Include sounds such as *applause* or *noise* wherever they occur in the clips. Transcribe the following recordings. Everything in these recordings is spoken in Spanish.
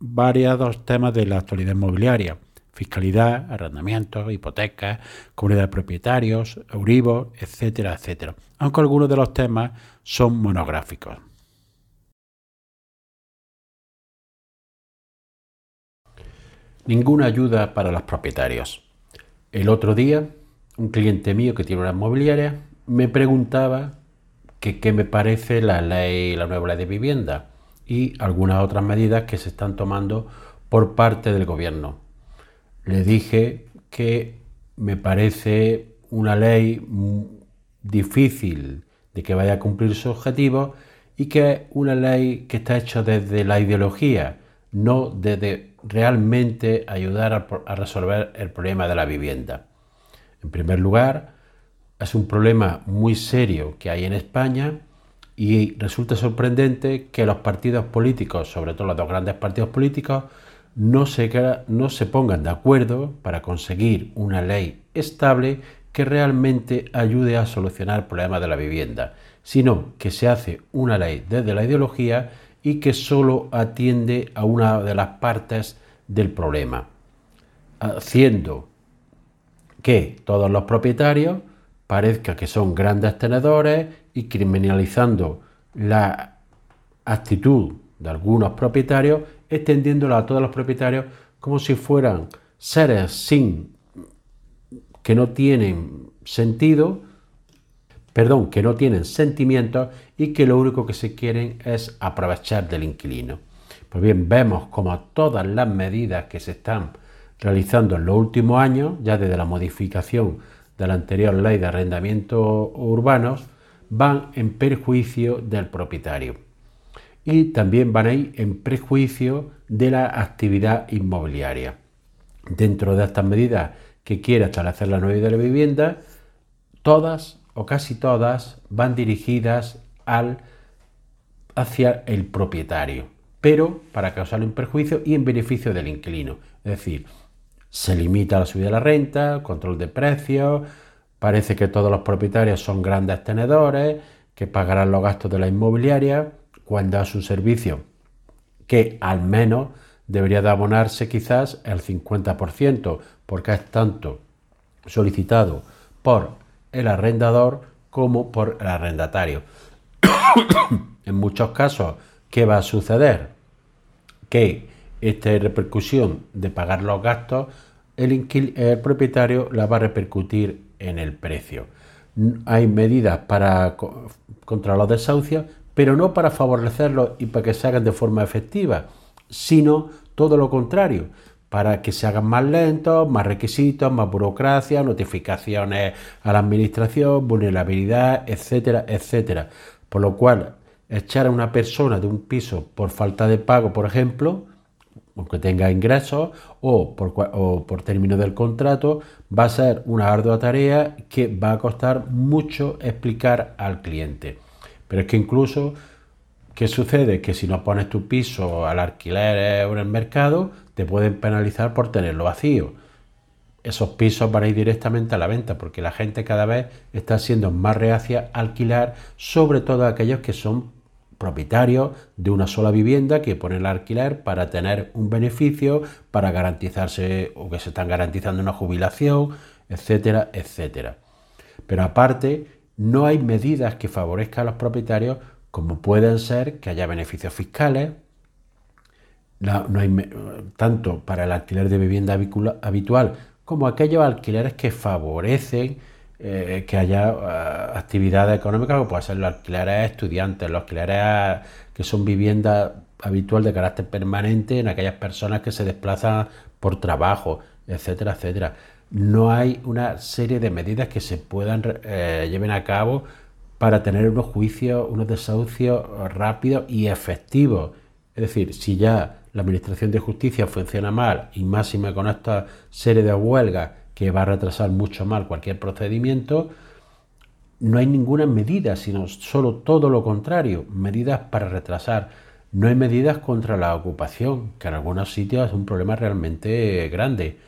variados temas de la actualidad inmobiliaria, fiscalidad, arrendamientos, hipotecas, comunidad de propietarios, Euribor, etcétera, etcétera, aunque algunos de los temas son monográficos. Ninguna ayuda para los propietarios. El otro día, un cliente mío que tiene una inmobiliaria me preguntaba qué me parece la ley, la nueva ley de vivienda y algunas otras medidas que se están tomando por parte del gobierno. Le dije que me parece una ley difícil de que vaya a cumplir su objetivo y que es una ley que está hecha desde la ideología, no desde realmente ayudar a, a resolver el problema de la vivienda. En primer lugar, es un problema muy serio que hay en España y resulta sorprendente que los partidos políticos, sobre todo los dos grandes partidos políticos, no se, pongan de acuerdo para conseguir una ley estable que realmente ayude a solucionar el problema de la vivienda, sino que se hace una ley desde la ideología y que solo atiende a una de las partes del problema, haciendo que todos los propietarios parezca que son grandes tenedores y criminalizando la actitud de algunos propietarios, extendiéndola a todos los propietarios como si fueran seres sin que no tienen sentido, perdón, que no tienen sentimientos y que lo único que se quieren es aprovechar del inquilino. Pues bien, vemos como todas las medidas que se están realizando en los últimos años, ya desde la modificación de la anterior ley de arrendamientos urbanos, van en perjuicio del propietario y también van a ir en perjuicio de la actividad inmobiliaria. Dentro de estas medidas que quiere establecer la nueva de la vivienda, todas o casi todas van dirigidas al, hacia el propietario, pero para causarle un perjuicio y en beneficio del inquilino. Es decir, se limita la subida de la renta, control de precios, Parece que todos los propietarios son grandes tenedores, que pagarán los gastos de la inmobiliaria cuando a su servicio, que al menos debería de abonarse quizás el 50%, porque es tanto solicitado por el arrendador como por el arrendatario. *coughs* en muchos casos, ¿qué va a suceder? Que esta repercusión de pagar los gastos, el, el propietario la va a repercutir en el precio. Hay medidas para contra los desahucios, pero no para favorecerlos y para que se hagan de forma efectiva, sino todo lo contrario, para que se hagan más lentos, más requisitos, más burocracia, notificaciones a la administración, vulnerabilidad, etcétera, etcétera. Por lo cual, echar a una persona de un piso por falta de pago, por ejemplo, aunque tenga ingresos o por, o por término del contrato, va a ser una ardua tarea que va a costar mucho explicar al cliente. Pero es que incluso, ¿qué sucede? Que si no pones tu piso al alquiler o en el mercado, te pueden penalizar por tenerlo vacío. Esos pisos van a ir directamente a la venta porque la gente cada vez está siendo más reacia a alquilar, sobre todo aquellos que son propietarios de una sola vivienda que ponen el alquiler para tener un beneficio, para garantizarse o que se están garantizando una jubilación, etcétera, etcétera. Pero aparte, no hay medidas que favorezcan a los propietarios como pueden ser que haya beneficios fiscales, no hay, tanto para el alquiler de vivienda habitual como aquellos alquileres que favorecen eh, que haya eh, actividades económicas como pueden ser los alquileres estudiantes, los alquileres que son viviendas habitual de carácter permanente en aquellas personas que se desplazan por trabajo, etcétera, etcétera. No hay una serie de medidas que se puedan eh, lleven a cabo para tener unos juicios, unos desahucios rápidos y efectivos. Es decir, si ya la Administración de Justicia funciona mal y máxima con esta serie de huelgas que va a retrasar mucho mal cualquier procedimiento, no hay ninguna medida, sino solo todo lo contrario, medidas para retrasar. No hay medidas contra la ocupación, que en algunos sitios es un problema realmente grande.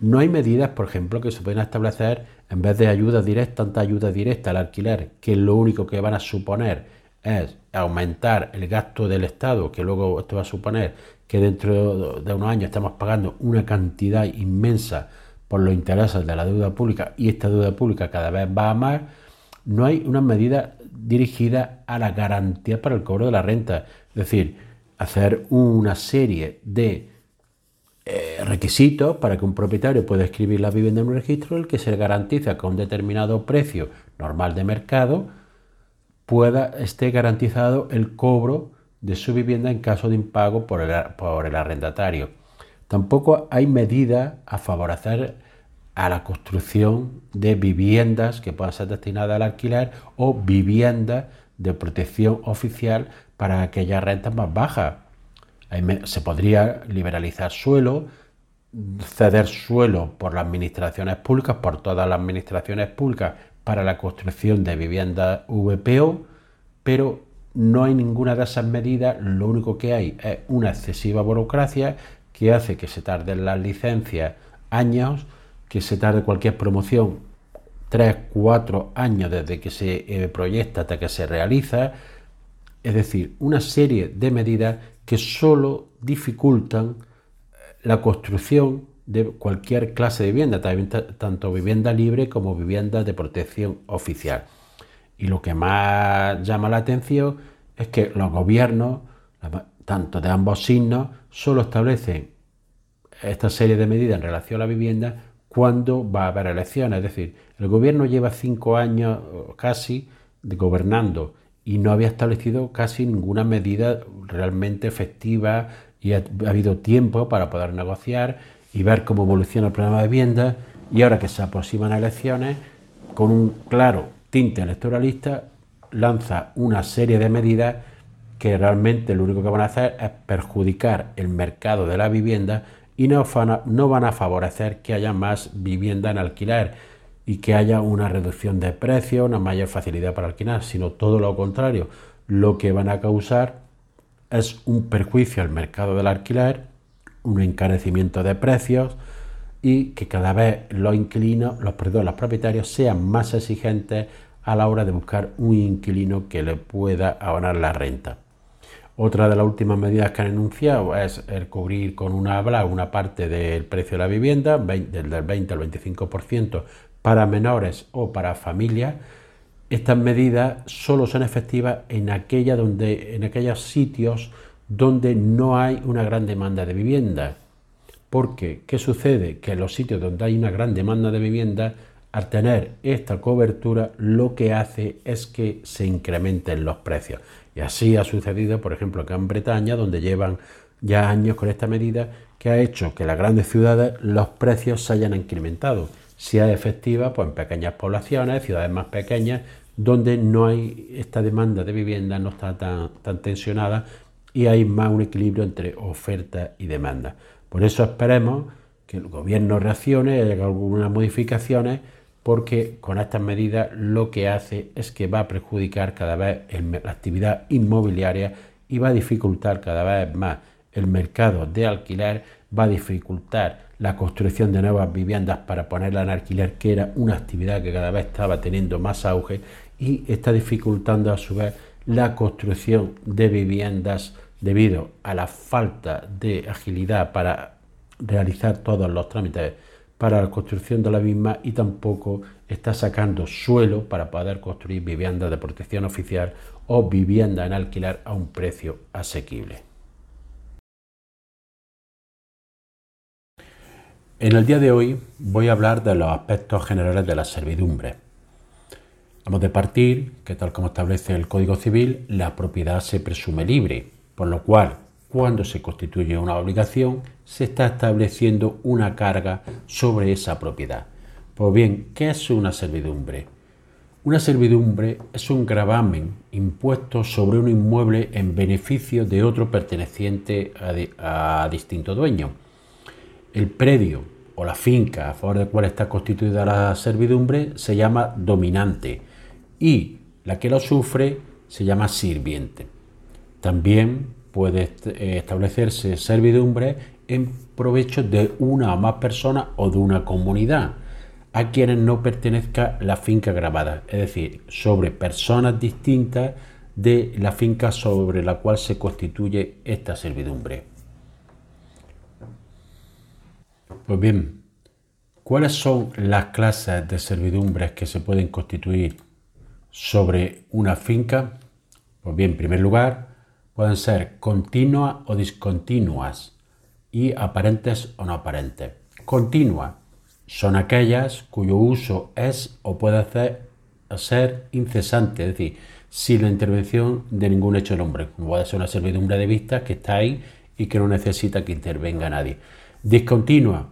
No hay medidas, por ejemplo, que se pueden establecer en vez de ayuda directa, tanta ayuda directa al alquiler, que lo único que van a suponer es aumentar el gasto del Estado, que luego esto va a suponer que dentro de unos años estamos pagando una cantidad inmensa por los intereses de la deuda pública y esta deuda pública cada vez va a más, no hay una medida dirigida a la garantía para el cobro de la renta. Es decir, hacer una serie de eh, requisitos para que un propietario pueda escribir la vivienda en un registro, el que se garantiza que un determinado precio normal de mercado pueda esté garantizado el cobro de su vivienda en caso de impago por el, por el arrendatario. Tampoco hay medidas a favorecer a la construcción de viviendas que puedan ser destinadas al alquiler o viviendas de protección oficial para aquellas rentas más bajas. Se podría liberalizar suelo, ceder suelo por las administraciones públicas, por todas las administraciones públicas, para la construcción de viviendas VPO, pero no hay ninguna de esas medidas, lo único que hay es una excesiva burocracia que hace que se tarden las licencias años, que se tarde cualquier promoción 3, 4 años desde que se eh, proyecta hasta que se realiza, es decir, una serie de medidas que solo dificultan eh, la construcción de cualquier clase de vivienda, tanto vivienda libre como vivienda de protección oficial. Y lo que más llama la atención es que los gobiernos, tanto de ambos signos, solo establecen esta serie de medidas en relación a la vivienda cuando va a haber elecciones. Es decir, el gobierno lleva cinco años casi gobernando y no había establecido casi ninguna medida realmente efectiva y ha, habido tiempo para poder negociar y ver cómo evoluciona el problema de vivienda y ahora que se aproximan elecciones, con un claro tinte electoralista, lanza una serie de medidas que realmente lo único que van a hacer es perjudicar el mercado de la vivienda y no van a favorecer que haya más vivienda en alquiler y que haya una reducción de precios, una mayor facilidad para alquilar, sino todo lo contrario. Lo que van a causar es un perjuicio al mercado del alquiler, un encarecimiento de precios y que cada vez los inquilinos, los, los propietarios sean más exigentes a la hora de buscar un inquilino que le pueda abonar la renta. Otra de las últimas medidas que han anunciado es el cubrir con una habla una parte del precio de la vivienda, del 20 al 25% para menores o para familias. Estas medidas solo son efectivas en, aquella donde, en aquellos sitios donde no hay una gran demanda de vivienda. Porque, ¿qué sucede? Que en los sitios donde hay una gran demanda de vivienda, al tener esta cobertura, lo que hace es que se incrementen los precios. Y así ha sucedido, por ejemplo, acá en Bretaña, donde llevan ya años con esta medida, que ha hecho que en las grandes ciudades los precios se hayan incrementado. Si es efectiva, pues en pequeñas poblaciones, ciudades más pequeñas, donde no hay esta demanda de vivienda, no está tan, tensionada y hay más un equilibrio entre oferta y demanda. Por eso esperemos que el gobierno reaccione, haya algunas modificaciones, porque con estas medidas lo que hace es que va a perjudicar cada vez la actividad inmobiliaria y va a dificultar cada vez más el mercado de alquiler, va a dificultar la construcción de nuevas viviendas para ponerla en alquiler, que era una actividad que cada vez estaba teniendo más auge y está dificultando a su vez la construcción de viviendas debido a la falta de agilidad para realizar todos los trámites para la construcción de la misma y tampoco está sacando suelo para poder construir viviendas de protección oficial o vivienda en alquiler a un precio asequible. En el día de hoy voy a hablar de los aspectos generales de la servidumbre. Vamos de partir que tal como establece el Código Civil, la propiedad se presume libre, por lo cual cuando se constituye una obligación, se está estableciendo una carga sobre esa propiedad. Pues bien, ¿qué es una servidumbre? Una servidumbre es un gravamen impuesto sobre un inmueble en beneficio de otro perteneciente a, distinto dueño. El predio o la finca a favor del cual está constituida la servidumbre se llama dominante y la que lo sufre se llama sirviente. También puede eh, establecerse servidumbre en provecho de una o más personas o de una comunidad a quienes no pertenezca la finca grabada, es decir, sobre personas distintas de la finca sobre la cual se constituye esta servidumbre. Pues bien, ¿cuáles son las clases de servidumbres que se pueden constituir sobre una finca? Pues bien, en primer lugar, pueden ser continuas o discontinuas y aparentes o no aparentes. Continua son aquellas cuyo uso es o puede ser incesante, es decir, sin la intervención de ningún hecho del hombre, como puede ser una servidumbre de vista que está ahí y que no necesita que intervenga nadie. Discontinua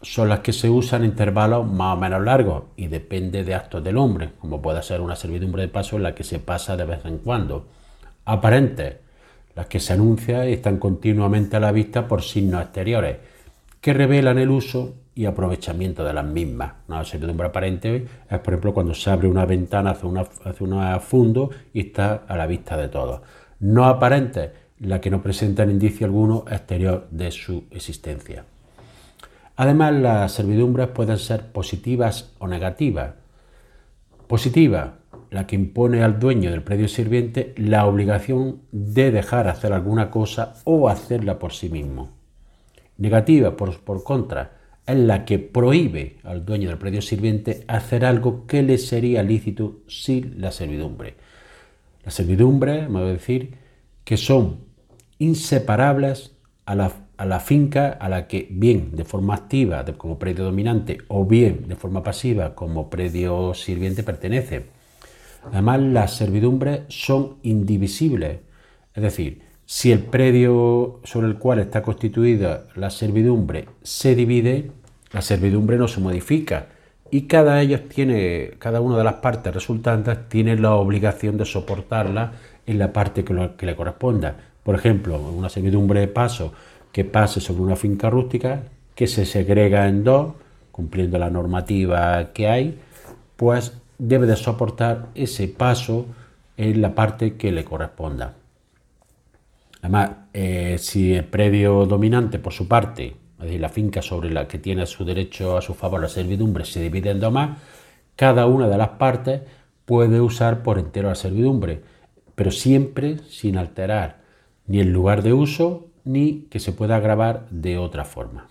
son las que se usan en intervalos más o menos largos y depende de actos del hombre, como puede ser una servidumbre de paso en la que se pasa de vez en cuando. Aparentes, las que se anuncian y están continuamente a la vista por signos exteriores, que revelan el uso y aprovechamiento de las mismas. Una servidumbre aparente es, por ejemplo, cuando se abre una ventana hace, una, un fundo y está a la vista de todos. No aparente, la que no presenta indicio alguno exterior de su existencia. Además, las servidumbres pueden ser positivas o negativas. Positiva, la que impone al dueño del predio sirviente la obligación de dejar hacer alguna cosa o hacerla por sí mismo. Negativa, por, por contra, es la que prohíbe al dueño del predio sirviente hacer algo que le sería lícito sin la servidumbre. La servidumbre, vamos a decir, que son inseparables a la, finca a la que bien de forma activa como predio dominante o bien de forma pasiva como predio sirviente pertenece. Además, las servidumbres son indivisibles, es decir, si el predio sobre el cual está constituida la servidumbre se divide, la servidumbre no se modifica y cada, ellos tiene, cada una de las partes resultantes tiene la obligación de soportarla en la parte que, que le corresponda. Por ejemplo, una servidumbre de paso que pase sobre una finca rústica que se segrega en dos, cumpliendo la normativa que hay, pues debe de soportar ese paso en la parte que le corresponda. Además, eh, si el predio dominante, por su parte, es decir, la finca sobre la que tiene su derecho a su favor la servidumbre, se divide en dos más, cada una de las partes puede usar por entero la servidumbre, pero siempre sin alterar ni el lugar de uso ni que se pueda grabar de otra forma.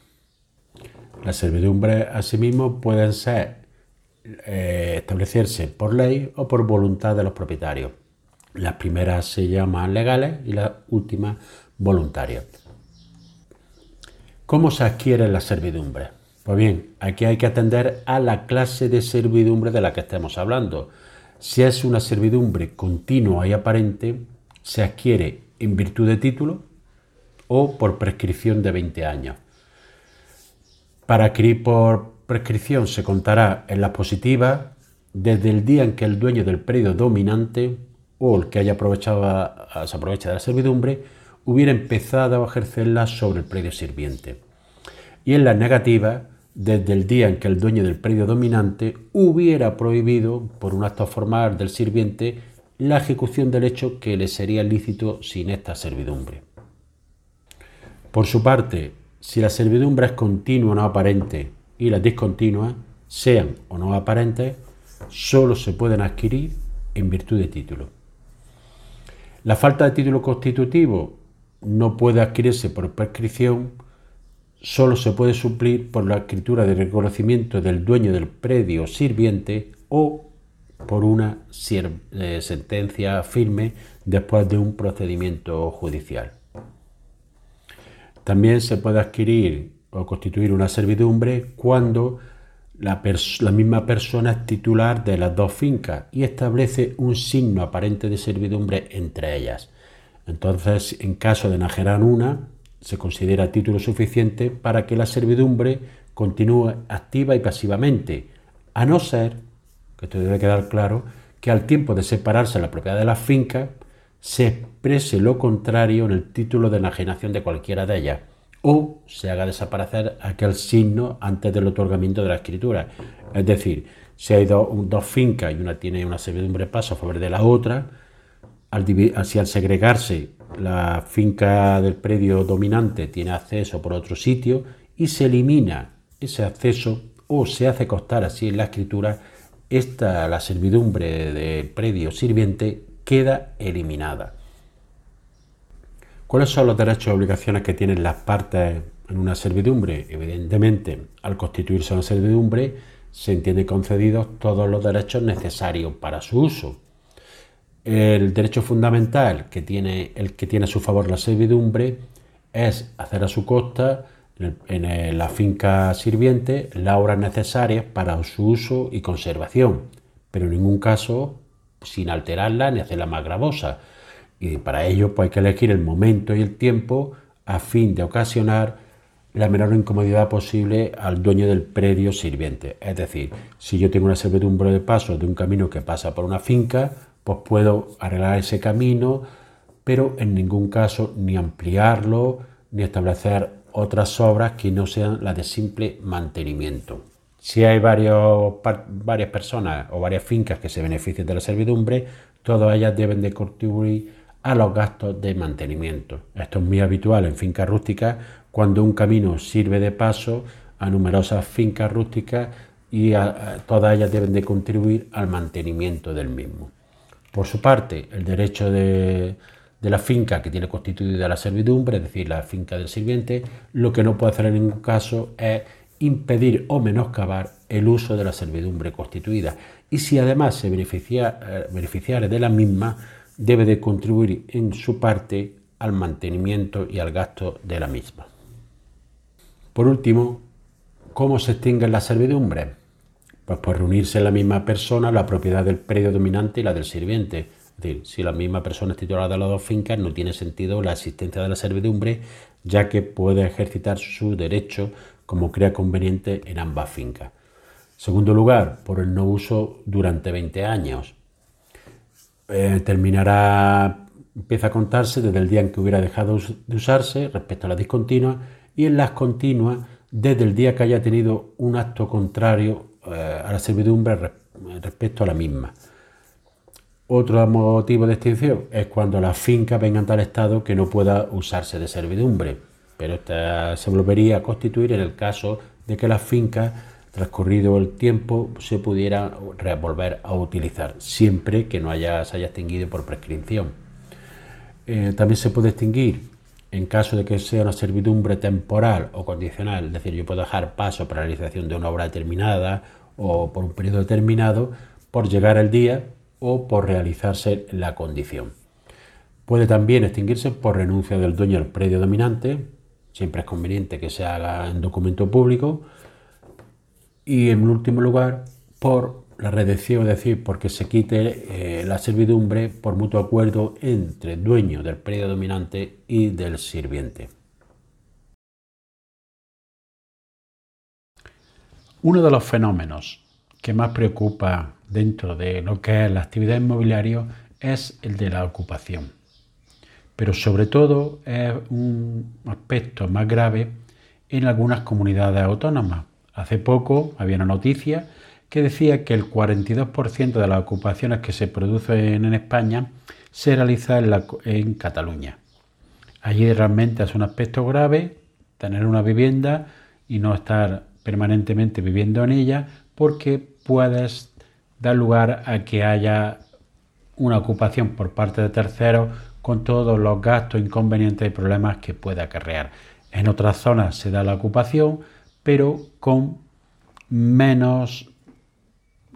Las servidumbres, asimismo, pueden ser eh, establecerse por ley o por voluntad de los propietarios. Las primeras se llaman legales y las últimas voluntarias. ¿Cómo se adquiere la servidumbre? Pues bien, aquí hay que atender a la clase de servidumbre de la que estemos hablando. Si es una servidumbre continua y aparente, se adquiere en virtud de título o por prescripción de 20 años. Para adquirir por prescripción se contará en las positivas desde el día en que el dueño del predio dominante o el que haya aprovechado, se aprovecha de la servidumbre, hubiera empezado a ejercerla sobre el predio sirviente. Y en la negativa, desde el día en que el dueño del predio dominante hubiera prohibido, por un acto formal del sirviente, la ejecución del hecho que le sería lícito sin esta servidumbre. Por su parte, si la servidumbre es continua o no aparente y las discontinuas, sean o no aparentes, solo se pueden adquirir en virtud de título. La falta de título constitutivo no puede adquirirse por prescripción, solo se puede suplir por la escritura de reconocimiento del dueño del predio sirviente o por una eh, sentencia firme después de un procedimiento judicial. También se puede adquirir o constituir una servidumbre cuando la, misma persona es titular de las dos fincas y establece un signo aparente de servidumbre entre ellas. Entonces, en caso de enajerar una, se considera título suficiente para que la servidumbre continúe activa y pasivamente, a no ser, esto debe quedar claro, que al tiempo de separarse la propiedad de la finca, se exprese lo contrario en el título de enajenación de cualquiera de ellas, o se haga desaparecer aquel signo antes del otorgamiento de la escritura. Es decir, si hay dos fincas y una tiene una servidumbre de paso a favor de la otra, al, si al segregarse la finca del predio dominante tiene acceso por otro sitio y se elimina ese acceso o se hace constar así en la escritura, esta, la servidumbre del predio sirviente queda eliminada. ¿Cuáles son los derechos y obligaciones que tienen las partes en una servidumbre? Evidentemente, al constituirse una servidumbre, se entiende concedidos todos los derechos necesarios para su uso. El derecho fundamental que tiene el que tiene a su favor la servidumbre es hacer a su costa en, la finca sirviente las obras necesarias para su uso y conservación, pero en ningún caso sin alterarla ni hacerla más gravosa. Y para ello pues, hay que elegir el momento y el tiempo a fin de ocasionar la menor incomodidad posible al dueño del predio sirviente. Es decir, si yo tengo una servidumbre de paso de un camino que pasa por una finca, pues puedo arreglar ese camino, pero en ningún caso ni ampliarlo, ni establecer otras obras que no sean las de simple mantenimiento. Si hay varios, varias personas o varias fincas que se benefician de la servidumbre, todas ellas deben de contribuir a los gastos de mantenimiento. Esto es muy habitual en fincas rústicas cuando un camino sirve de paso a numerosas fincas rústicas y todas ellas deben de contribuir al mantenimiento del mismo. Por su parte, el derecho de, la finca que tiene constituida la servidumbre, es decir, la finca del sirviente, lo que no puede hacer en ningún caso es impedir o menoscabar el uso de la servidumbre constituida. Y si además se beneficia, eh, de la misma, debe de contribuir en su parte al mantenimiento y al gasto de la misma. Por último, ¿cómo se extinguen las servidumbres? Pues por reunirse en la misma persona la propiedad del predio dominante y la del sirviente, es decir, si la misma persona es titular de las dos fincas, no tiene sentido la existencia de la servidumbre, ya que puede ejercitar su derecho como crea conveniente en ambas fincas. Segundo lugar, por el no uso durante 20 años. Eh, terminará, empieza a contarse desde el día en que hubiera dejado de usarse respecto a las discontinuas y en las continuas desde el día que haya tenido un acto contrario eh, a la servidumbre respecto a la misma. Otro motivo de extinción es cuando las fincas vengan a tal estado que no pueda usarse de servidumbre, pero esta se volvería a constituir en el caso de que las fincas, transcurrido el tiempo, se pudieran volver a utilizar, siempre que no haya, se haya extinguido por prescripción. Eh, también se puede extinguir en caso de que sea una servidumbre temporal o condicional, es decir, yo puedo dejar paso para la realización de una obra determinada o por un periodo determinado por llegar al día o por realizarse la condición. Puede también extinguirse por renuncia del dueño al predio dominante, siempre es conveniente que se haga en documento público, y en último lugar por la redención, es decir, porque se quite eh, la servidumbre por mutuo acuerdo entre dueño del predio dominante y del sirviente. Uno de los fenómenos que más preocupa dentro de lo que es la actividad inmobiliaria es el de la ocupación. Pero sobre todo es un aspecto más grave en algunas comunidades autónomas. Hace poco había una noticia que decía que el 42% de las ocupaciones que se producen en España se realiza en, Cataluña. Allí realmente es un aspecto grave tener una vivienda y no estar permanentemente viviendo en ella porque puedes da lugar a que haya una ocupación por parte de terceros con todos los gastos, inconvenientes y problemas que puede acarrear. En otras zonas se da la ocupación, pero con menos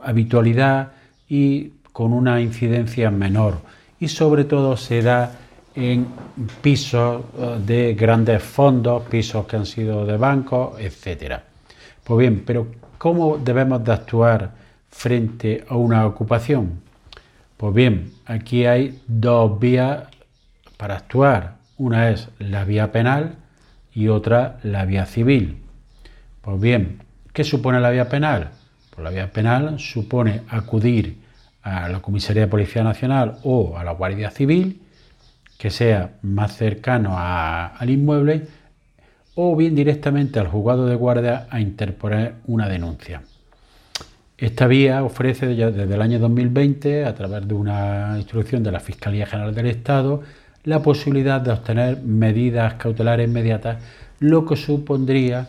habitualidad y con una incidencia menor. Y sobre todo se da en pisos eh, de grandes fondos, pisos que han sido de bancos, etc. Pues bien, pero ¿cómo debemos de actuar frente a una ocupación? Pues bien, aquí hay dos vías para actuar. Una es la vía penal y otra la vía civil. Pues bien, ¿qué supone la vía penal? por la vía penal supone acudir a la Comisaría de Policía Nacional o a la Guardia Civil, que sea más cercano al inmueble, o bien directamente al juzgado de guardia a interponer una denuncia. Esta vía ofrece desde el año 2020, a través de una instrucción de la Fiscalía General del Estado, la posibilidad de obtener medidas cautelares inmediatas, lo que supondría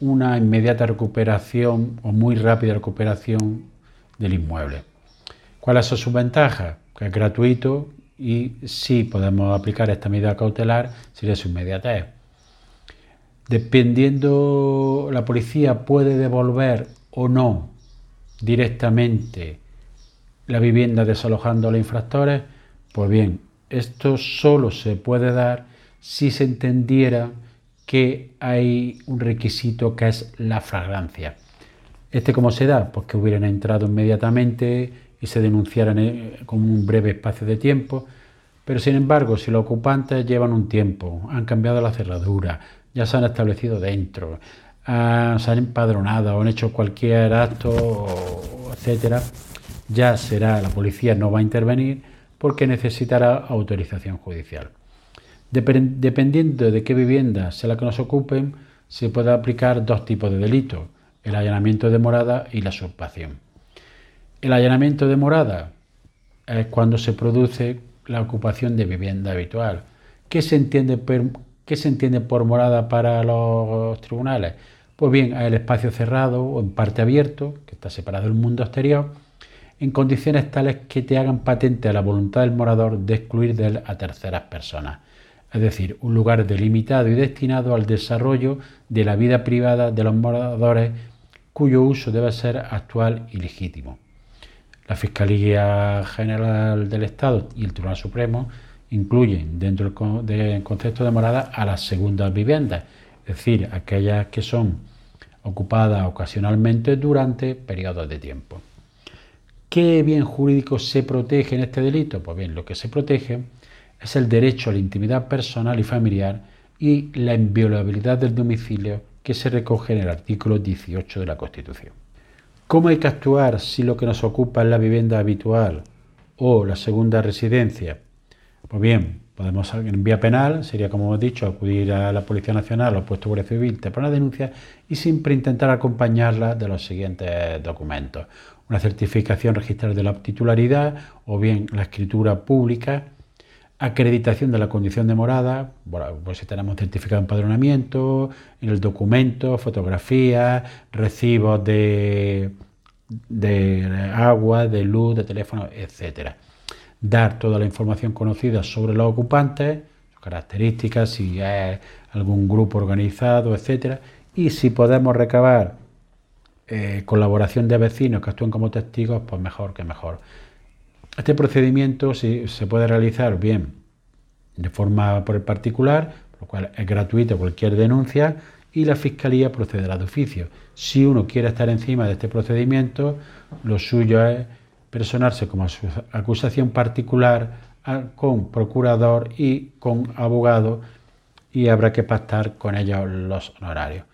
una inmediata recuperación o muy rápida recuperación del inmueble. ¿Cuáles son sus ventajas? Que es gratuito y si podemos aplicar esta medida cautelar sería su inmediatez. Dependiendo, la policía puede devolver o no directamente la vivienda desalojando a los infractores, pues bien, esto solo se puede dar si se entendiera que hay un requisito que es la fragancia. ¿Este cómo se da? Pues que hubieran entrado inmediatamente y se denunciaran eh, con un breve espacio de tiempo. Pero sin embargo, si los ocupantes llevan un tiempo, han cambiado la cerradura, ya se han establecido dentro, se han empadronado han hecho cualquier acto, etcétera, ya será, la policía no va a intervenir porque necesitará autorización judicial. Dependiendo de qué vivienda sea la que nos ocupen, se puede aplicar dos tipos de delitos, el allanamiento de morada y la usurpación. El allanamiento de morada es cuando se produce la ocupación de vivienda habitual. ¿Qué se entiende por, morada para los tribunales? Pues bien, el espacio cerrado o en parte abierto, que está separado del mundo exterior, en condiciones tales que te hagan patente la voluntad del morador de excluir de él a terceras personas. Es decir, un lugar delimitado y destinado al desarrollo de la vida privada de los moradores cuyo uso debe ser actual y legítimo. La Fiscalía General del Estado y el Tribunal Supremo incluyen dentro del concepto de morada a las segundas viviendas, es decir, aquellas que son ocupadas ocasionalmente durante periodos de tiempo. ¿Qué bien jurídico se protege en este delito? Pues bien, lo que se protege es el derecho a la intimidad personal y familiar y la inviolabilidad del domicilio que se recoge en el artículo 18 de la Constitución. ¿Cómo hay que actuar si lo que nos ocupa es la vivienda habitual o la segunda residencia? Pues bien, podemos en vía penal, sería como hemos dicho, acudir a la Policía Nacional o puesto Guardia Civil, te poner denuncia y siempre intentar acompañarla de los siguientes documentos una certificación registral de la titularidad o bien la escritura pública, acreditación de la condición de morada, pues si tenemos certificado de empadronamiento, en el documento, fotografías, recibos de, de agua, de luz, de teléfono, etcétera. Dar toda la información conocida sobre los ocupantes, sus características, si es algún grupo organizado, etcétera, y si podemos recabar eh, colaboración de vecinos que actúen como testigos, pues mejor que mejor. Este procedimiento se puede realizar bien de forma por el particular, lo cual es gratuito cualquier denuncia, y la Fiscalía procederá de oficio. Si uno quiere estar encima de este procedimiento, lo suyo es personarse como acusación particular con procurador y con abogado y habrá que pactar con ellos los honorarios.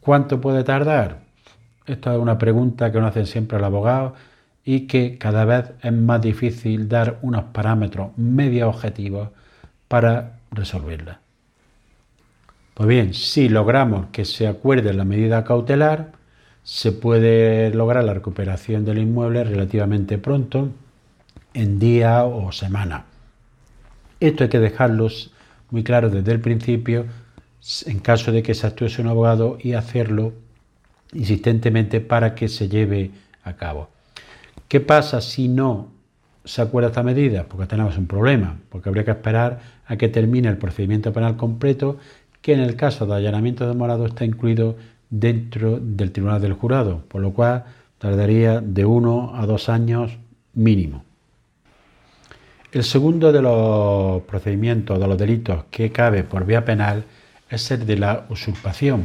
¿Cuánto puede tardar? Esta es una pregunta que nos hacen siempre al abogado y que cada vez es más difícil dar unos parámetros medio objetivos para resolverla. Pues bien, si logramos que se acuerde la medida cautelar, se puede lograr la recuperación del inmueble relativamente pronto, en día o semana. Esto hay que dejarlo muy claro desde el principio en caso de que se actúe un abogado y hacerlo insistentemente para que se lleve a cabo. ¿Qué pasa si no se acuerda esta medida? Porque tenemos un problema, porque habría que esperar a que termine el procedimiento penal completo, que en el caso de allanamiento de morado está incluido dentro del Tribunal del Jurado, por lo cual tardaría de uno a dos años mínimo. El segundo de los procedimientos, de los delitos que cabe por vía penal, es el de la usurpación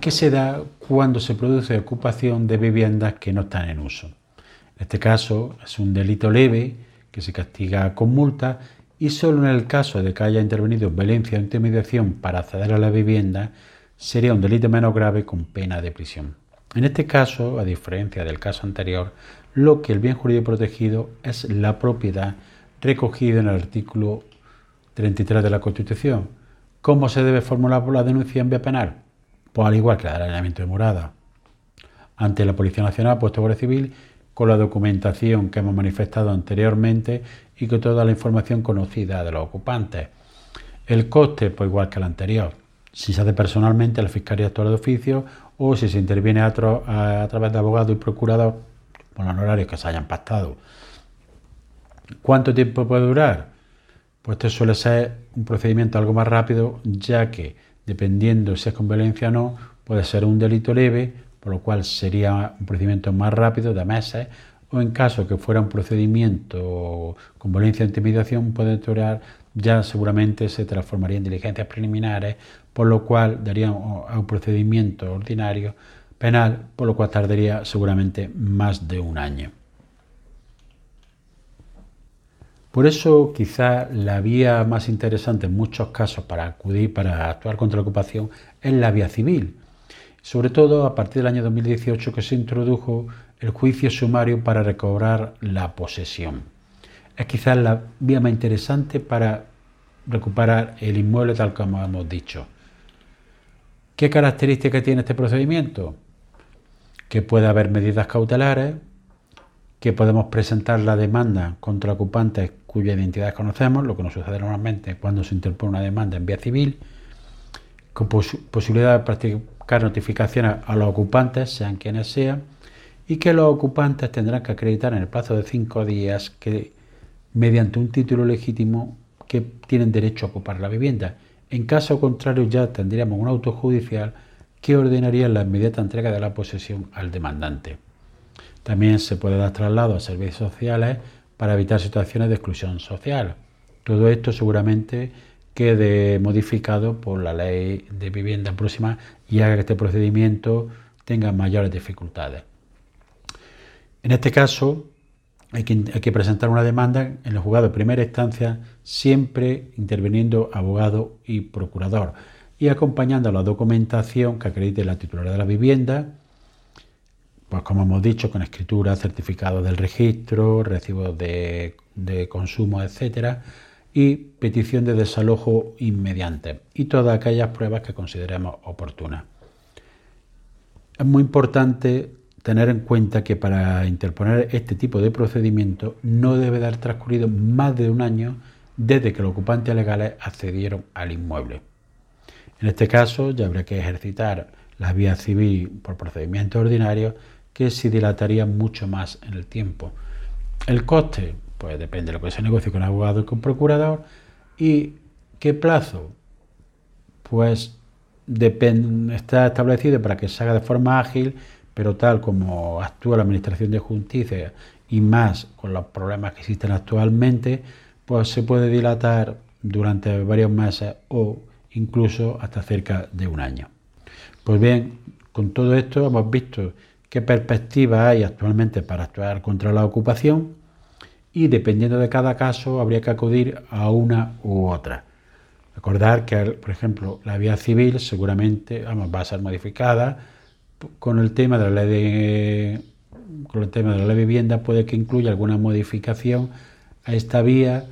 que se da cuando se produce ocupación de viviendas que no están en uso. Este caso es un delito leve que se castiga con multa y solo en el caso de que haya intervenido violencia o intimidación para acceder a la vivienda sería un delito menos grave con pena de prisión. En este caso, a diferencia del caso anterior, lo que el bien jurídico protegido es la propiedad recogida en el artículo 33 de la Constitución. ¿Cómo se debe formular la denuncia en vía penal? Pues al igual que el allanamiento de morada. Ante la Policía Nacional, puesto Guardia Civil, con la documentación que hemos manifestado anteriormente y con toda la información conocida de los ocupantes. El coste, pues igual que el anterior. Si se hace personalmente, la Fiscalía actual de oficio o si se interviene a, través de abogado y procurador, por los horarios que se hayan pactado. ¿Cuánto tiempo puede durar? Pues esto suele ser un procedimiento algo más rápido, ya que dependiendo si es con violencia o no, puede ser un delito leve, por lo cual sería un procedimiento más rápido de meses, o en caso que fuera un procedimiento con violencia e intimidación, puede durar, ya seguramente se transformaría en diligencias preliminares por lo cual daría a un procedimiento ordinario penal, por lo cual tardaría seguramente más de un año. Por eso quizá la vía más interesante en muchos casos para acudir, para actuar contra la ocupación, es la vía civil. Sobre todo a partir del año 2018 que se introdujo el juicio sumario para recobrar la posesión. Es quizás la vía más interesante para recuperar el inmueble tal como hemos dicho. ¿Qué características tiene este procedimiento? Que puede haber medidas cautelares, que podemos presentar la demanda contra ocupantes cuya identidad conocemos, lo que nos sucede normalmente cuando se interpone una demanda en vía civil, con posibilidad de practicar notificaciones a los ocupantes, sean quienes sean, y que los ocupantes tendrán que acreditar en el plazo de cinco días que mediante un título legítimo que tienen derecho a ocupar la vivienda en caso contrario ya tendríamos un auto judicial que ordenaría la inmediata entrega de la posesión al demandante. También se puede dar traslado a servicios sociales para evitar situaciones de exclusión social. Todo esto seguramente quede modificado por la ley de vivienda próxima y haga que este procedimiento tenga mayores dificultades. En este caso, hay que, presentar una demanda en el juzgado de primera instancia, siempre interviniendo abogado y procurador y acompañando la documentación que acredite la titularidad de la vivienda, pues como hemos dicho, con escritura, certificado del registro, recibos de, de consumo, etcétera, y petición de desalojo inmediante y todas aquellas pruebas que consideremos oportunas. Es muy importante tener en cuenta que para interponer este tipo de procedimiento no debe dar transcurrido más de un año desde que los ocupantes legales accedieron al inmueble. En este caso ya habría que ejercitar la vía civil por procedimiento ordinario que se dilataría mucho más en el tiempo. El coste, pues depende de lo que se negocie con abogado y con procurador. ¿Y qué plazo? Pues está establecido para que se haga de forma ágil pero tal como actúa la Administración de Justicia y más con los problemas que existen actualmente, pues se puede dilatar durante varios meses o incluso hasta cerca de un año. Pues bien, con todo esto hemos visto qué perspectivas hay actualmente para actuar contra la ocupación y dependiendo de cada caso habría que acudir a una u otra. Recordar que, por ejemplo, la vía civil seguramente va a ser modificada con el tema de la de, con el tema de la ley vivienda puede que incluya alguna modificación a esta vía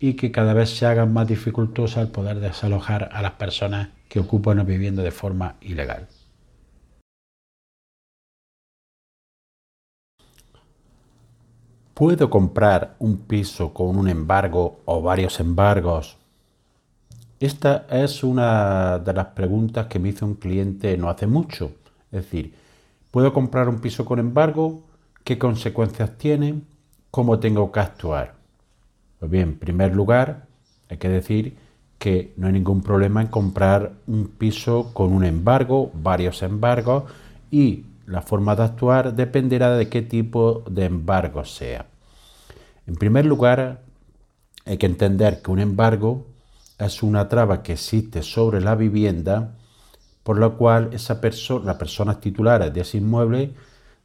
y que cada vez se haga más dificultosa el poder desalojar a las personas que ocupan una vivienda de forma ilegal. ¿Puedo comprar un piso con un embargo o varios embargos? Esta es una de las preguntas que me hizo un cliente no hace mucho es decir, ¿puedo comprar un piso con embargo? ¿Qué consecuencias tiene? ¿Cómo tengo que actuar? Pues bien, en primer lugar, hay que decir que no hay ningún problema en comprar un piso con un embargo, varios embargos, y la forma de actuar dependerá de qué tipo de embargo sea. En primer lugar, hay que entender que un embargo es una traba que existe sobre la vivienda por lo cual esa las personas titulares de ese inmueble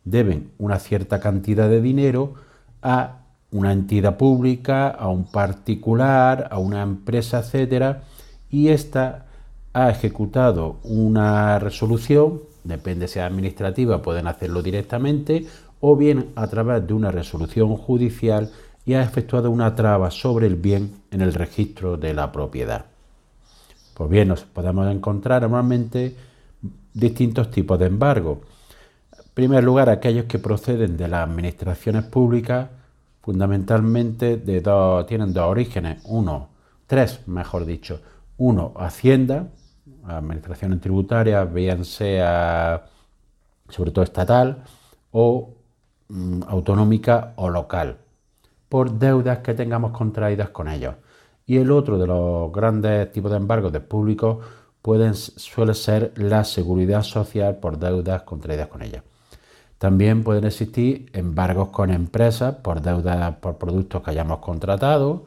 deben una cierta cantidad de dinero a una entidad pública, a un particular, a una empresa, etcétera, y ésta ha ejecutado una resolución depende si es administrativa, pueden hacerlo directamente o bien a través de una resolución judicial y ha efectuado una traba sobre el bien en el registro de la propiedad. Pues bien, nos podemos encontrar normalmente distintos tipos de embargo. En primer lugar, aquellos que proceden de las administraciones públicas, fundamentalmente de dos, tienen dos orígenes. Uno, tres, mejor dicho. Uno, Hacienda, administraciones tributarias, bien sea sobre todo estatal o mm, autonómica o local, por deudas que tengamos contraídas con ellos. Y el otro de los grandes tipos de embargos de público pueden, suele ser la seguridad social por deudas contraídas con ella. También pueden existir embargos con empresas por deudas por productos que hayamos contratado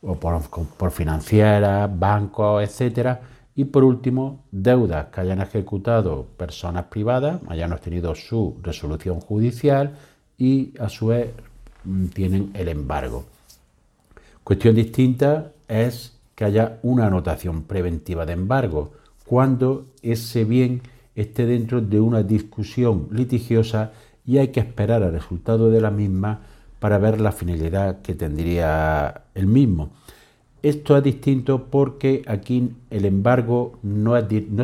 o por, por financieras, bancos, etcétera. Y por último, deudas que hayan ejecutado personas privadas, hayan obtenido su resolución judicial y a su vez mm, tienen el embargo. Cuestión distinta es que haya una anotación preventiva de embargo, cuando ese bien esté dentro de una discusión litigiosa y hay que esperar al resultado de la misma para ver la finalidad que tendría el mismo. Esto es distinto porque aquí el embargo no,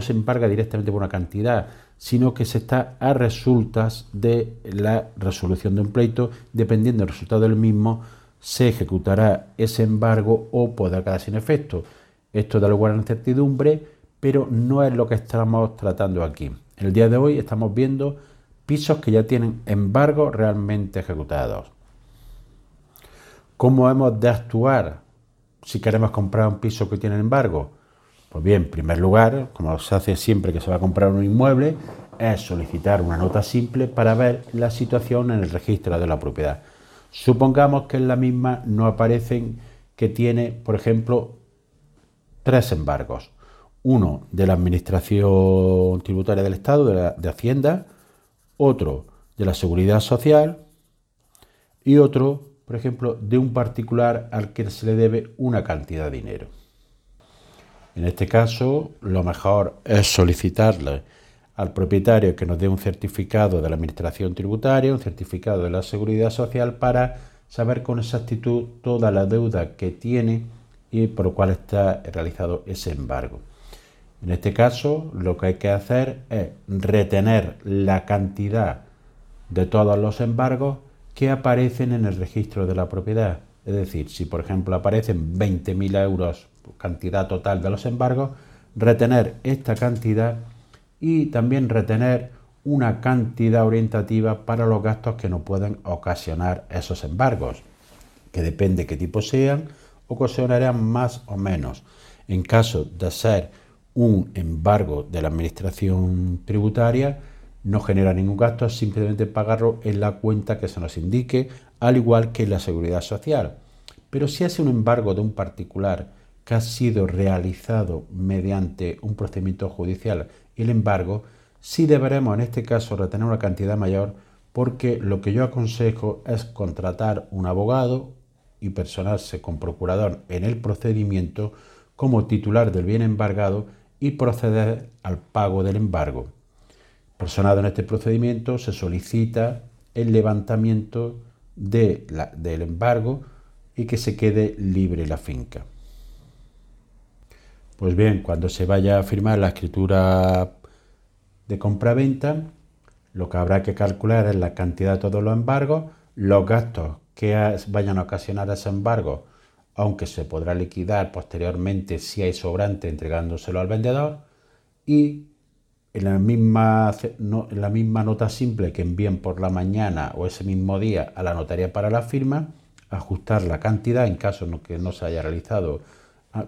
se embarga directamente por una cantidad, sino que se está a resultas de la resolución de un pleito, dependiendo del resultado del mismo, se ejecutará ese embargo o podrá quedar sin efecto. Esto da lugar a incertidumbre, pero no es lo que estamos tratando aquí. El día de hoy estamos viendo pisos que ya tienen embargos realmente ejecutados. ¿Cómo hemos de actuar si queremos comprar un piso que tiene embargo? Pues bien, en primer lugar, como se hace siempre que se va a comprar un inmueble, es solicitar una nota simple para ver la situación en el registro de la propiedad. Supongamos que en la misma no aparecen que tiene, por ejemplo, tres embargos. Uno de la Administración Tributaria del Estado, de, Hacienda, otro de la Seguridad Social y otro, por ejemplo, de un particular al que se le debe una cantidad de dinero. En este caso, lo mejor es solicitarle al propietario que nos dé un certificado de la Administración Tributaria, un certificado de la Seguridad Social para saber con exactitud toda la deuda que tiene y por lo cual está realizado ese embargo. En este caso, lo que hay que hacer es retener la cantidad de todos los embargos que aparecen en el registro de la propiedad. Es decir, si por ejemplo aparecen 20.000 euros cantidad total de los embargos, retener esta cantidad y también retener una cantidad orientativa para los gastos que nos pueden ocasionar esos embargos, que depende qué tipo sean, ocasionarán más o menos. En caso de ser un embargo de la administración tributaria, no genera ningún gasto, simplemente pagarlo en la cuenta que se nos indique, al igual que en la seguridad social. Pero si es un embargo de un particular que ha sido realizado mediante un procedimiento judicial el embargo, sí deberemos en este caso retener una cantidad mayor porque lo que yo aconsejo es contratar un abogado y personarse con procurador en el procedimiento como titular del bien embargado y proceder al pago del embargo. Personado en este procedimiento se solicita el levantamiento de del embargo y que se quede libre la finca. Pues bien, cuando se vaya a firmar la escritura de compra-venta, lo que habrá que calcular es la cantidad de todos los embargos, los gastos que vayan a ocasionar ese embargo, aunque se podrá liquidar posteriormente si hay sobrante entregándoselo al vendedor, y en la misma, en la misma nota simple que envíen por la mañana o ese mismo día a la notaría para la firma, ajustar la cantidad en caso que no se haya realizado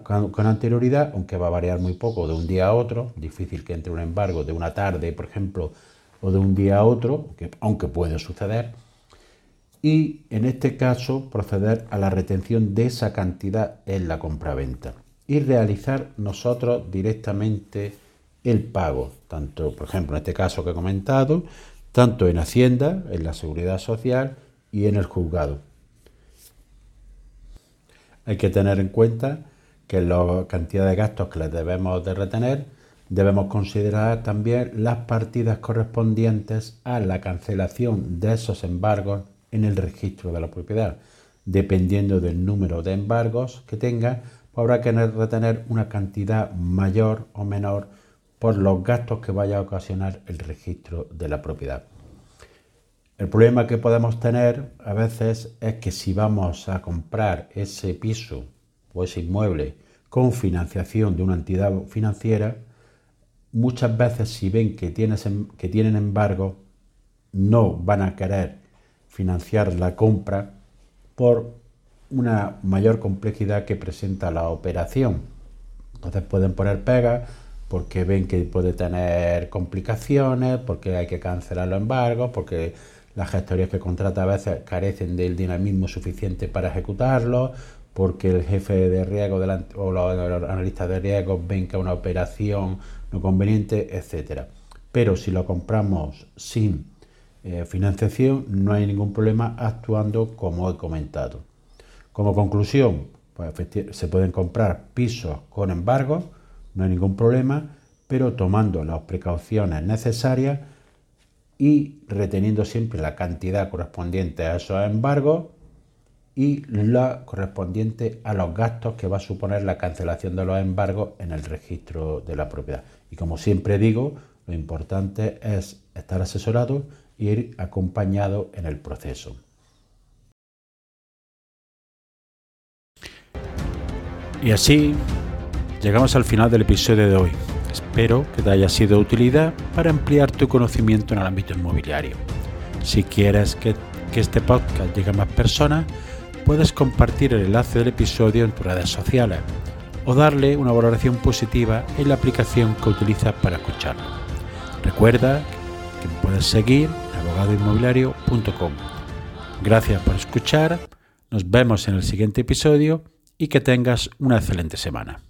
con, anterioridad, aunque va a variar muy poco de un día a otro, difícil que entre un embargo de una tarde, por ejemplo, o de un día a otro, aunque puede suceder, y en este caso proceder a la retención de esa cantidad en la compraventa y realizar nosotros directamente el pago, tanto, por ejemplo, en este caso que he comentado, tanto en Hacienda, en la Seguridad Social y en el juzgado. Hay que tener en cuenta que la cantidad de gastos que les debemos de retener Debemos considerar también las partidas correspondientes a la cancelación de esos embargos en el registro de la propiedad. Dependiendo del número de embargos que tenga, pues habrá que retener una cantidad mayor o menor por los gastos que vaya a ocasionar el registro de la propiedad. El problema que podemos tener a veces es que si vamos a comprar ese piso o ese inmueble con financiación de una entidad financiera, muchas veces si ven que, que tienen embargo, no van a querer financiar la compra por una mayor complejidad que presenta la operación. Entonces pueden poner pegas porque ven que puede tener complicaciones, porque hay que cancelar los embargos, porque las gestorías que contrata a veces carecen del dinamismo suficiente para ejecutarlo, porque el jefe de riesgo o los analistas de riesgo ven que es una operación no conveniente, etcétera. Pero si lo compramos sin eh, financiación, no hay ningún problema actuando como he comentado. Como conclusión, pues, se pueden comprar pisos con embargo, no hay ningún problema, pero tomando las precauciones necesarias y reteniendo siempre la cantidad correspondiente a esos embargos y la correspondiente a los gastos que va a suponer la cancelación de los embargos en el registro de la propiedad. Y como siempre digo, lo importante es estar asesorado y ir acompañado en el proceso. Y así llegamos al final del episodio de hoy. Espero que te haya sido de utilidad para ampliar tu conocimiento en el ámbito inmobiliario. Si quieres que, este podcast llegue a más personas, puedes compartir el enlace del episodio en tus redes sociales o darle una valoración positiva en la aplicación que utilizas para escucharlo. Recuerda que puedes seguir en abogadoinmobiliario.com. Gracias por escuchar, nos vemos en el siguiente episodio y que tengas una excelente semana.